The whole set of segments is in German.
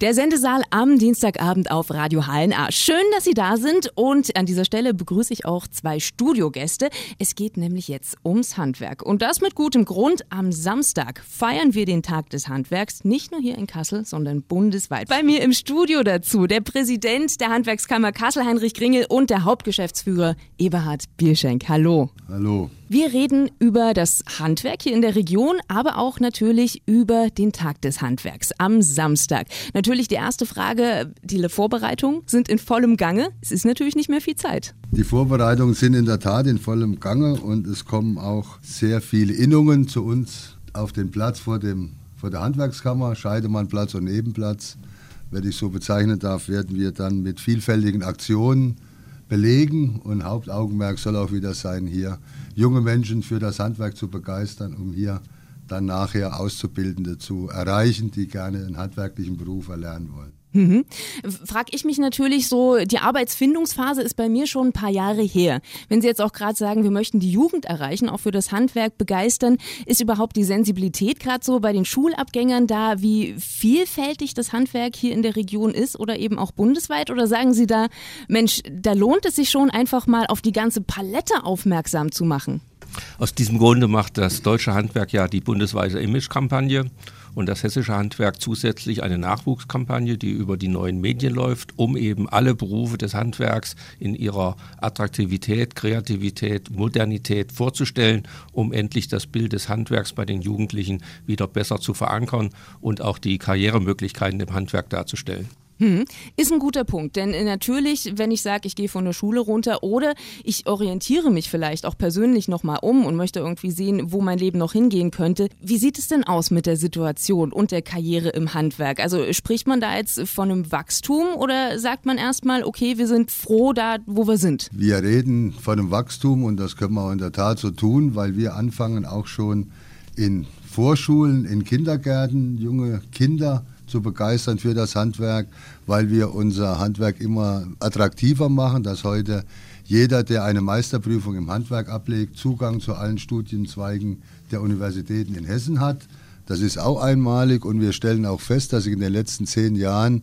Der Sendesaal am Dienstagabend auf Radio HNA. Schön, dass Sie da sind und an dieser Stelle begrüße ich auch zwei Studiogäste. Es geht nämlich jetzt ums Handwerk und das mit gutem Grund. Am Samstag feiern wir den Tag des Handwerks, nicht nur hier in Kassel, sondern bundesweit. Bei mir im Studio dazu der Präsident der Handwerkskammer Kassel, Heinrich Gringel und der Hauptgeschäftsführer Eberhard Bierschenk. Hallo. Hallo. Wir reden über das Handwerk hier in der Region, aber auch natürlich über den Tag des Handwerks am Samstag. Natürlich die erste Frage, die Vorbereitungen sind in vollem Gange. Es ist natürlich nicht mehr viel Zeit. Die Vorbereitungen sind in der Tat in vollem Gange und es kommen auch sehr viele Innungen zu uns auf den Platz vor, dem, vor der Handwerkskammer, Scheidemannplatz und Nebenplatz. Wenn ich so bezeichnen darf, werden wir dann mit vielfältigen Aktionen belegen und Hauptaugenmerk soll auch wieder sein, hier junge Menschen für das Handwerk zu begeistern, um hier dann nachher Auszubildende zu erreichen, die gerne einen handwerklichen Beruf erlernen wollen. Mhm. Frag ich mich natürlich so, die Arbeitsfindungsphase ist bei mir schon ein paar Jahre her. Wenn Sie jetzt auch gerade sagen, wir möchten die Jugend erreichen, auch für das Handwerk begeistern, ist überhaupt die Sensibilität gerade so bei den Schulabgängern da, wie vielfältig das Handwerk hier in der Region ist oder eben auch bundesweit? Oder sagen Sie da, Mensch, da lohnt es sich schon einfach mal auf die ganze Palette aufmerksam zu machen? Aus diesem Grunde macht das deutsche Handwerk ja die bundesweite Image-Kampagne und das hessische Handwerk zusätzlich eine Nachwuchskampagne, die über die neuen Medien läuft, um eben alle Berufe des Handwerks in ihrer Attraktivität, Kreativität, Modernität vorzustellen, um endlich das Bild des Handwerks bei den Jugendlichen wieder besser zu verankern und auch die Karrieremöglichkeiten im Handwerk darzustellen. Hm, ist ein guter Punkt, denn natürlich, wenn ich sage, ich gehe von der Schule runter oder ich orientiere mich vielleicht auch persönlich nochmal um und möchte irgendwie sehen, wo mein Leben noch hingehen könnte, wie sieht es denn aus mit der Situation und der Karriere im Handwerk? Also spricht man da jetzt von einem Wachstum oder sagt man erstmal, okay, wir sind froh da, wo wir sind? Wir reden von einem Wachstum und das können wir auch in der Tat so tun, weil wir anfangen auch schon in Vorschulen, in Kindergärten, junge Kinder, zu begeistern für das Handwerk, weil wir unser Handwerk immer attraktiver machen, dass heute jeder, der eine Meisterprüfung im Handwerk ablegt, Zugang zu allen Studienzweigen der Universitäten in Hessen hat. Das ist auch einmalig und wir stellen auch fest, dass sich in den letzten zehn Jahren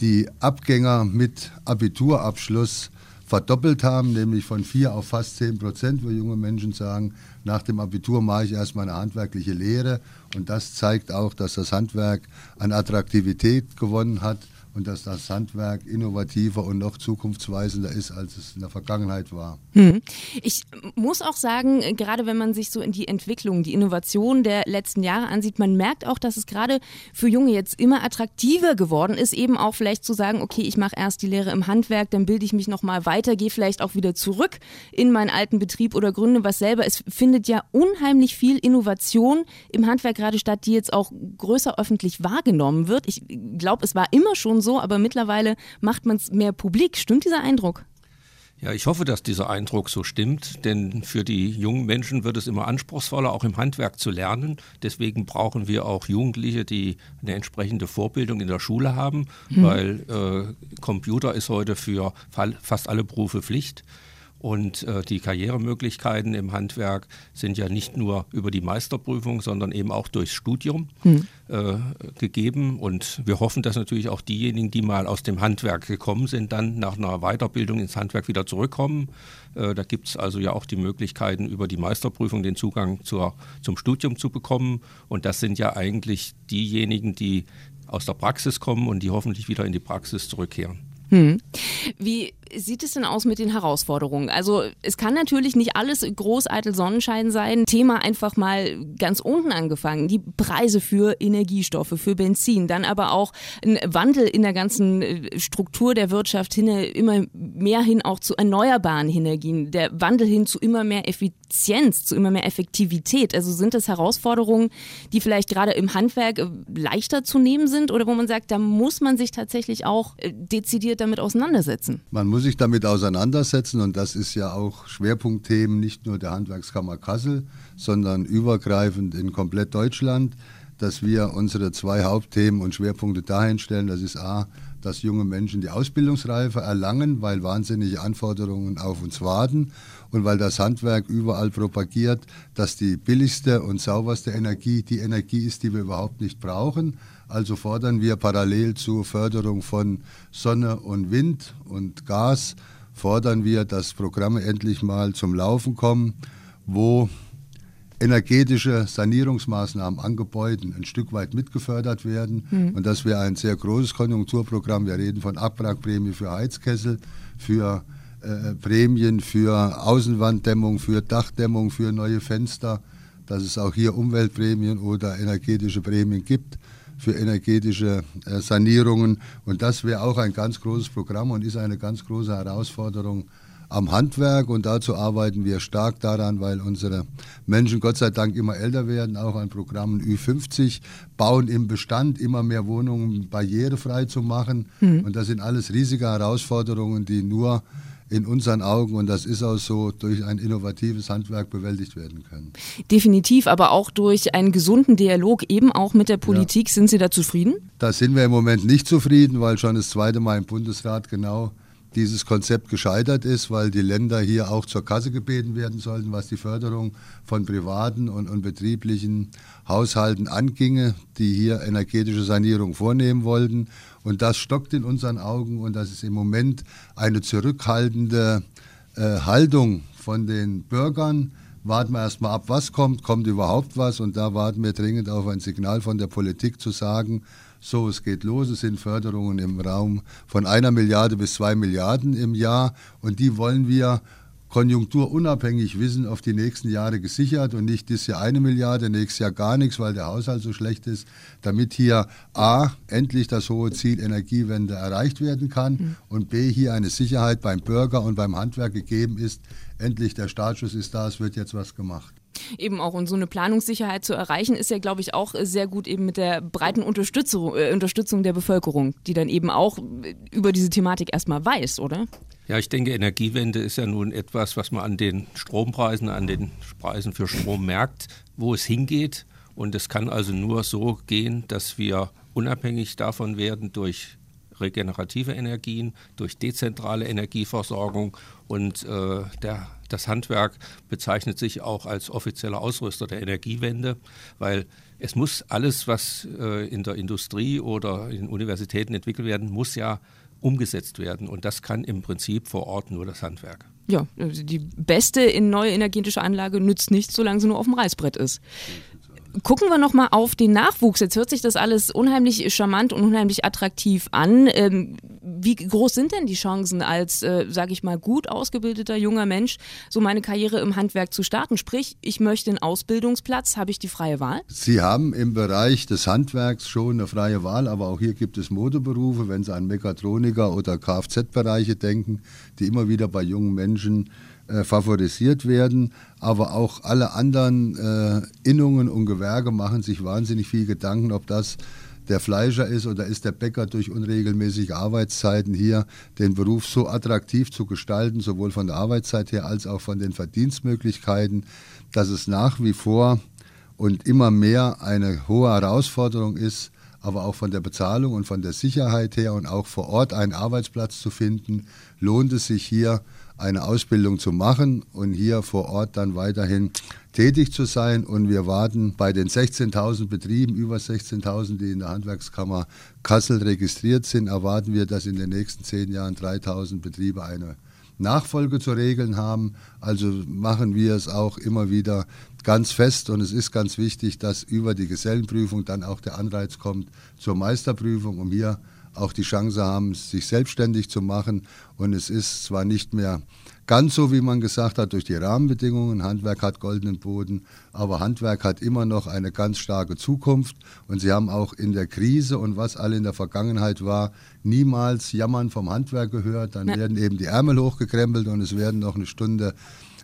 die Abgänger mit Abiturabschluss verdoppelt haben, nämlich von vier auf fast zehn Prozent, wo junge Menschen sagen, nach dem Abitur mache ich erstmal eine handwerkliche Lehre. Und das zeigt auch, dass das Handwerk an Attraktivität gewonnen hat und dass das Handwerk innovativer und noch zukunftsweisender ist, als es in der Vergangenheit war. Hm. Ich muss auch sagen, gerade wenn man sich so in die Entwicklung, die Innovation der letzten Jahre ansieht, man merkt auch, dass es gerade für Junge jetzt immer attraktiver geworden ist, eben auch vielleicht zu sagen, okay, ich mache erst die Lehre im Handwerk, dann bilde ich mich nochmal weiter, gehe vielleicht auch wieder zurück in meinen alten Betrieb oder gründe was selber. Es findet ja unheimlich viel Innovation im Handwerk gerade statt, die jetzt auch größer öffentlich wahrgenommen wird. Ich glaube, es war immer schon so, so, aber mittlerweile macht man es mehr publik. Stimmt dieser Eindruck? Ja, ich hoffe, dass dieser Eindruck so stimmt, denn für die jungen Menschen wird es immer anspruchsvoller, auch im Handwerk zu lernen. Deswegen brauchen wir auch Jugendliche, die eine entsprechende Vorbildung in der Schule haben, hm. weil äh, Computer ist heute für fast alle Berufe Pflicht. Und äh, die Karrieremöglichkeiten im Handwerk sind ja nicht nur über die Meisterprüfung, sondern eben auch durchs Studium hm. äh, gegeben. Und wir hoffen, dass natürlich auch diejenigen, die mal aus dem Handwerk gekommen sind, dann nach einer Weiterbildung ins Handwerk wieder zurückkommen. Äh, da gibt es also ja auch die Möglichkeiten, über die Meisterprüfung den Zugang zur, zum Studium zu bekommen. Und das sind ja eigentlich diejenigen, die aus der Praxis kommen und die hoffentlich wieder in die Praxis zurückkehren. Hm. Wie sieht es denn aus mit den Herausforderungen? Also es kann natürlich nicht alles großeitel Sonnenschein sein. Thema einfach mal ganz unten angefangen. Die Preise für Energiestoffe, für Benzin, dann aber auch ein Wandel in der ganzen äh, Struktur der Wirtschaft hin, immer mehr hin auch zu erneuerbaren Energien. Der Wandel hin zu immer mehr Effizienz, zu immer mehr Effektivität. Also sind das Herausforderungen, die vielleicht gerade im Handwerk äh, leichter zu nehmen sind oder wo man sagt, da muss man sich tatsächlich auch äh, dezidiert damit auseinandersetzen? Man muss sich damit auseinandersetzen und das ist ja auch Schwerpunktthemen nicht nur der Handwerkskammer Kassel, sondern übergreifend in komplett Deutschland, dass wir unsere zwei Hauptthemen und Schwerpunkte dahin stellen. Das ist A, dass junge Menschen die Ausbildungsreife erlangen, weil wahnsinnige Anforderungen auf uns warten und weil das Handwerk überall propagiert, dass die billigste und sauberste Energie die Energie ist, die wir überhaupt nicht brauchen. Also fordern wir parallel zur Förderung von Sonne und Wind und Gas, fordern wir, dass Programme endlich mal zum Laufen kommen, wo energetische Sanierungsmaßnahmen an Gebäuden ein Stück weit mitgefördert werden. Mhm. Und das wäre ein sehr großes Konjunkturprogramm. Wir reden von Abwrackprämie für Heizkessel, für äh, Prämien für Außenwanddämmung, für Dachdämmung, für neue Fenster, dass es auch hier Umweltprämien oder energetische Prämien gibt für energetische äh, Sanierungen. Und das wäre auch ein ganz großes Programm und ist eine ganz große Herausforderung am Handwerk und dazu arbeiten wir stark daran, weil unsere Menschen Gott sei Dank immer älter werden, auch an Programmen Ü50, bauen im Bestand immer mehr Wohnungen barrierefrei zu machen. Mhm. Und das sind alles riesige Herausforderungen, die nur in unseren Augen, und das ist auch so, durch ein innovatives Handwerk bewältigt werden können. Definitiv, aber auch durch einen gesunden Dialog eben auch mit der Politik. Ja. Sind Sie da zufrieden? Da sind wir im Moment nicht zufrieden, weil schon das zweite Mal im Bundesrat genau dieses Konzept gescheitert ist, weil die Länder hier auch zur Kasse gebeten werden sollten, was die Förderung von privaten und, und betrieblichen Haushalten anginge, die hier energetische Sanierung vornehmen wollten. Und das stockt in unseren Augen und das ist im Moment eine zurückhaltende äh, Haltung von den Bürgern. Warten wir erstmal ab, was kommt, kommt überhaupt was und da warten wir dringend auf ein Signal von der Politik zu sagen, so, es geht los, es sind Förderungen im Raum von einer Milliarde bis zwei Milliarden im Jahr und die wollen wir konjunkturunabhängig wissen, auf die nächsten Jahre gesichert und nicht dieses Jahr eine Milliarde, nächstes Jahr gar nichts, weil der Haushalt so schlecht ist, damit hier A, endlich das hohe Ziel Energiewende erreicht werden kann mhm. und B, hier eine Sicherheit beim Bürger und beim Handwerk gegeben ist. Endlich der Startschuss ist da, es wird jetzt was gemacht. Eben auch und so eine Planungssicherheit zu erreichen, ist ja, glaube ich, auch sehr gut eben mit der breiten Unterstützung, äh, Unterstützung der Bevölkerung, die dann eben auch über diese Thematik erstmal weiß, oder? Ja, ich denke, Energiewende ist ja nun etwas, was man an den Strompreisen, an den Preisen für Strom merkt, wo es hingeht. Und es kann also nur so gehen, dass wir unabhängig davon werden durch regenerative Energien, durch dezentrale Energieversorgung und äh, der das Handwerk bezeichnet sich auch als offizieller Ausrüster der Energiewende, weil es muss alles, was äh, in der Industrie oder in Universitäten entwickelt werden, muss ja umgesetzt werden. Und das kann im Prinzip vor Ort nur das Handwerk. Ja, also die beste in neue energetische Anlage nützt nichts, solange sie nur auf dem Reißbrett ist. Gucken wir nochmal auf den Nachwuchs. Jetzt hört sich das alles unheimlich charmant und unheimlich attraktiv an. Ähm, wie groß sind denn die Chancen als, äh, sage ich mal, gut ausgebildeter junger Mensch, so meine Karriere im Handwerk zu starten? Sprich, ich möchte einen Ausbildungsplatz, habe ich die freie Wahl? Sie haben im Bereich des Handwerks schon eine freie Wahl, aber auch hier gibt es Modeberufe, wenn Sie an Mechatroniker oder Kfz-Bereiche denken, die immer wieder bei jungen Menschen äh, favorisiert werden. Aber auch alle anderen äh, Innungen und Gewerke machen sich wahnsinnig viel Gedanken, ob das der Fleischer ist oder ist der Bäcker durch unregelmäßige Arbeitszeiten hier, den Beruf so attraktiv zu gestalten, sowohl von der Arbeitszeit her als auch von den Verdienstmöglichkeiten, dass es nach wie vor und immer mehr eine hohe Herausforderung ist, aber auch von der Bezahlung und von der Sicherheit her und auch vor Ort einen Arbeitsplatz zu finden, lohnt es sich hier eine Ausbildung zu machen und hier vor Ort dann weiterhin tätig zu sein. Und wir warten bei den 16.000 Betrieben, über 16.000, die in der Handwerkskammer Kassel registriert sind, erwarten wir, dass in den nächsten zehn Jahren 3.000 Betriebe eine Nachfolge zu regeln haben. Also machen wir es auch immer wieder ganz fest und es ist ganz wichtig, dass über die Gesellenprüfung dann auch der Anreiz kommt zur Meisterprüfung, um hier auch die Chance haben, sich selbstständig zu machen. Und es ist zwar nicht mehr ganz so, wie man gesagt hat, durch die Rahmenbedingungen. Handwerk hat goldenen Boden, aber Handwerk hat immer noch eine ganz starke Zukunft. Und sie haben auch in der Krise und was alle in der Vergangenheit war, niemals Jammern vom Handwerk gehört. Dann ja. werden eben die Ärmel hochgekrempelt und es werden noch eine Stunde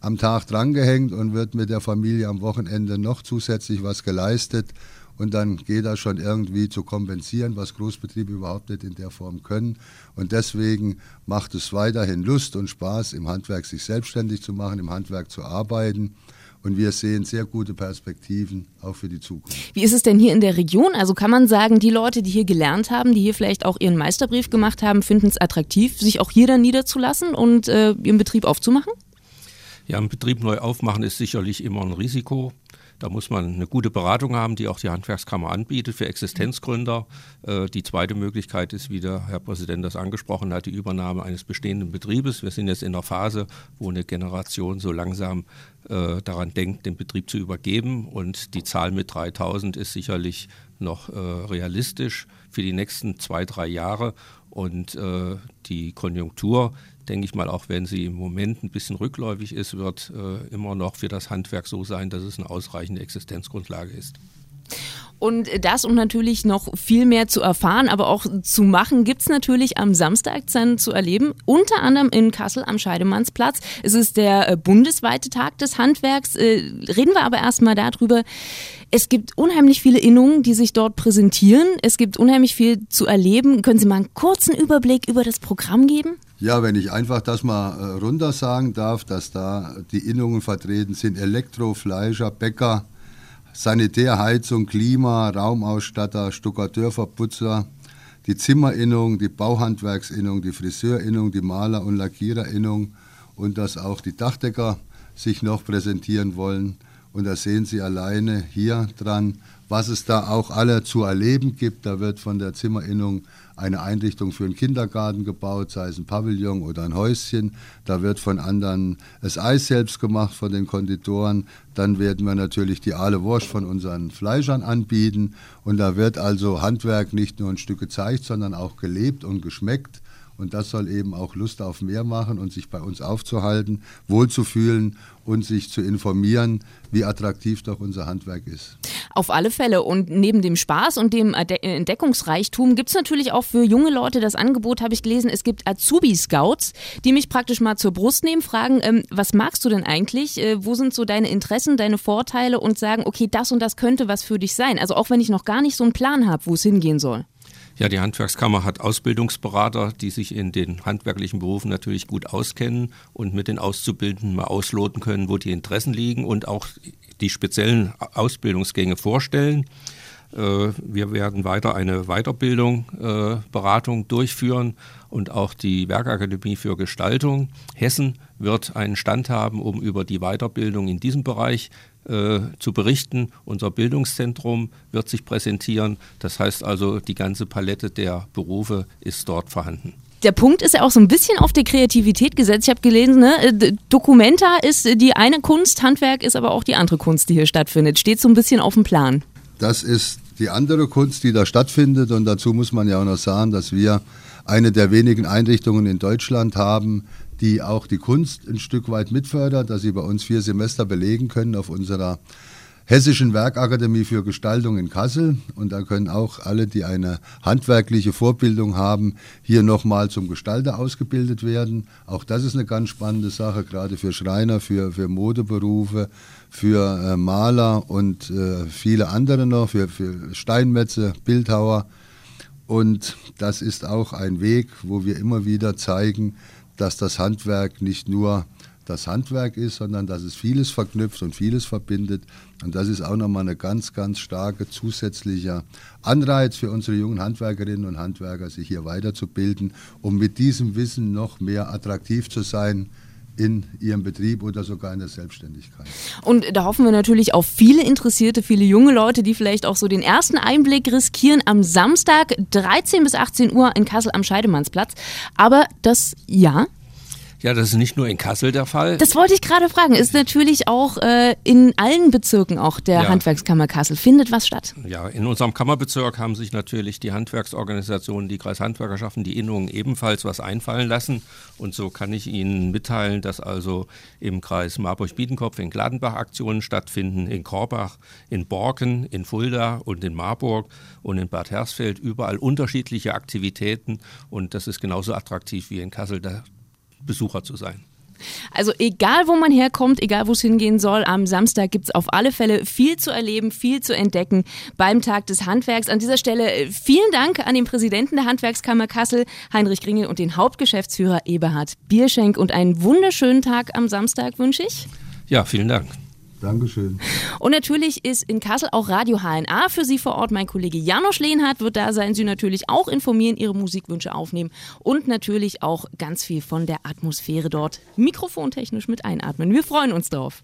am Tag drangehängt und wird mit der Familie am Wochenende noch zusätzlich was geleistet und dann geht das schon irgendwie zu kompensieren, was Großbetriebe überhaupt nicht in der Form können. Und deswegen macht es weiterhin Lust und Spaß, im Handwerk sich selbstständig zu machen, im Handwerk zu arbeiten. und wir sehen sehr gute Perspektiven auch für die Zukunft. Wie ist es denn hier in der Region? Also kann man sagen, die Leute, die hier gelernt haben, die hier vielleicht auch ihren Meisterbrief gemacht haben, finden es attraktiv, sich auch hier dann niederzulassen und äh, ihren Betrieb aufzumachen? Ja, einen Betrieb neu aufmachen ist sicherlich immer ein Risiko. Da muss man eine gute Beratung haben, die auch die Handwerkskammer anbietet für Existenzgründer. Äh, die zweite Möglichkeit ist, wie der Herr Präsident das angesprochen hat, die Übernahme eines bestehenden Betriebes. Wir sind jetzt in der Phase, wo eine Generation so langsam äh, daran denkt, den Betrieb zu übergeben. Und die Zahl mit 3000 ist sicherlich noch äh, realistisch für die nächsten zwei, drei Jahre. Und äh, die Konjunktur denke ich mal, auch wenn sie im Moment ein bisschen rückläufig ist, wird äh, immer noch für das Handwerk so sein, dass es eine ausreichende Existenzgrundlage ist. Und das, um natürlich noch viel mehr zu erfahren, aber auch zu machen, gibt es natürlich am Samstag dann zu erleben. Unter anderem in Kassel am Scheidemannsplatz. Es ist der äh, bundesweite Tag des Handwerks. Äh, reden wir aber erstmal darüber. Es gibt unheimlich viele Innungen, die sich dort präsentieren. Es gibt unheimlich viel zu erleben. Können Sie mal einen kurzen Überblick über das Programm geben? Ja, wenn ich einfach das mal äh, runter sagen darf, dass da die Innungen vertreten sind, Elektro, Fleischer, Bäcker, Sanitärheizung, Klima, Raumausstatter, Stuckateur, Verputzer, die Zimmerinnung, die Bauhandwerksinnung, die Friseurinnung, die Maler- und Lackiererinnung und dass auch die Dachdecker sich noch präsentieren wollen. Und da sehen Sie alleine hier dran, was es da auch alle zu erleben gibt. Da wird von der Zimmerinnung eine Einrichtung für einen Kindergarten gebaut, sei es ein Pavillon oder ein Häuschen. Da wird von anderen das Eis selbst gemacht, von den Konditoren. Dann werden wir natürlich die Aale Wurst von unseren Fleischern anbieten. Und da wird also Handwerk nicht nur ein Stück gezeigt, sondern auch gelebt und geschmeckt. Und das soll eben auch Lust auf mehr machen und sich bei uns aufzuhalten, wohlzufühlen und sich zu informieren, wie attraktiv doch unser Handwerk ist. Auf alle Fälle. Und neben dem Spaß und dem Entdeckungsreichtum gibt es natürlich auch für junge Leute das Angebot, habe ich gelesen, es gibt Azubi-Scouts, die mich praktisch mal zur Brust nehmen, fragen, ähm, was magst du denn eigentlich? Äh, wo sind so deine Interessen, deine Vorteile und sagen, okay, das und das könnte was für dich sein. Also auch wenn ich noch gar nicht so einen Plan habe, wo es hingehen soll. Ja, die Handwerkskammer hat Ausbildungsberater, die sich in den handwerklichen Berufen natürlich gut auskennen und mit den Auszubildenden mal ausloten können, wo die Interessen liegen und auch die speziellen Ausbildungsgänge vorstellen. Äh, wir werden weiter eine Weiterbildung, äh, Beratung durchführen und auch die Werkakademie für Gestaltung Hessen wird einen Stand haben, um über die Weiterbildung in diesem Bereich äh, zu berichten. Unser Bildungszentrum wird sich präsentieren. Das heißt also, die ganze Palette der Berufe ist dort vorhanden. Der Punkt ist ja auch so ein bisschen auf die Kreativität gesetzt. Ich habe gelesen, ne, äh, Documenta ist die eine Kunst, Handwerk ist aber auch die andere Kunst, die hier stattfindet. Steht so ein bisschen auf dem Plan. Das ist die andere Kunst, die da stattfindet. Und dazu muss man ja auch noch sagen, dass wir eine der wenigen Einrichtungen in Deutschland haben, die auch die Kunst ein Stück weit mitfördert, dass sie bei uns vier Semester belegen können auf unserer Hessischen Werkakademie für Gestaltung in Kassel. Und da können auch alle, die eine handwerkliche Vorbildung haben, hier nochmal zum Gestalter ausgebildet werden. Auch das ist eine ganz spannende Sache, gerade für Schreiner, für, für Modeberufe, für äh, Maler und äh, viele andere noch, für, für Steinmetze, Bildhauer. Und das ist auch ein Weg, wo wir immer wieder zeigen, dass das Handwerk nicht nur das Handwerk ist, sondern dass es vieles verknüpft und vieles verbindet. Und das ist auch nochmal eine ganz, ganz starke zusätzliche Anreiz für unsere jungen Handwerkerinnen und Handwerker, sich hier weiterzubilden, um mit diesem Wissen noch mehr attraktiv zu sein in ihrem Betrieb oder sogar in der Selbstständigkeit. Und da hoffen wir natürlich auf viele Interessierte, viele junge Leute, die vielleicht auch so den ersten Einblick riskieren am Samstag 13 bis 18 Uhr in Kassel am Scheidemannsplatz. Aber das, ja, ja, das ist nicht nur in Kassel der Fall. Das wollte ich gerade fragen. Ist natürlich auch äh, in allen Bezirken auch der ja. Handwerkskammer Kassel. Findet was statt? Ja, in unserem Kammerbezirk haben sich natürlich die Handwerksorganisationen, die Kreishandwerkerschaften, die Innungen ebenfalls was einfallen lassen. Und so kann ich Ihnen mitteilen, dass also im Kreis Marburg-Biedenkopf in Gladenbach Aktionen stattfinden, in Korbach, in Borken, in Fulda und in Marburg und in Bad Hersfeld überall unterschiedliche Aktivitäten. Und das ist genauso attraktiv wie in Kassel. Da Besucher zu sein. Also egal, wo man herkommt, egal, wo es hingehen soll, am Samstag gibt es auf alle Fälle viel zu erleben, viel zu entdecken beim Tag des Handwerks. An dieser Stelle äh, vielen Dank an den Präsidenten der Handwerkskammer Kassel, Heinrich Gringel, und den Hauptgeschäftsführer Eberhard Bierschenk. Und einen wunderschönen Tag am Samstag wünsche ich. Ja, vielen Dank. Dankeschön. Und natürlich ist in Kassel auch Radio HNA für Sie vor Ort. Mein Kollege Janosch Lehnhardt wird da sein, Sie natürlich auch informieren, Ihre Musikwünsche aufnehmen und natürlich auch ganz viel von der Atmosphäre dort mikrofontechnisch mit einatmen. Wir freuen uns drauf.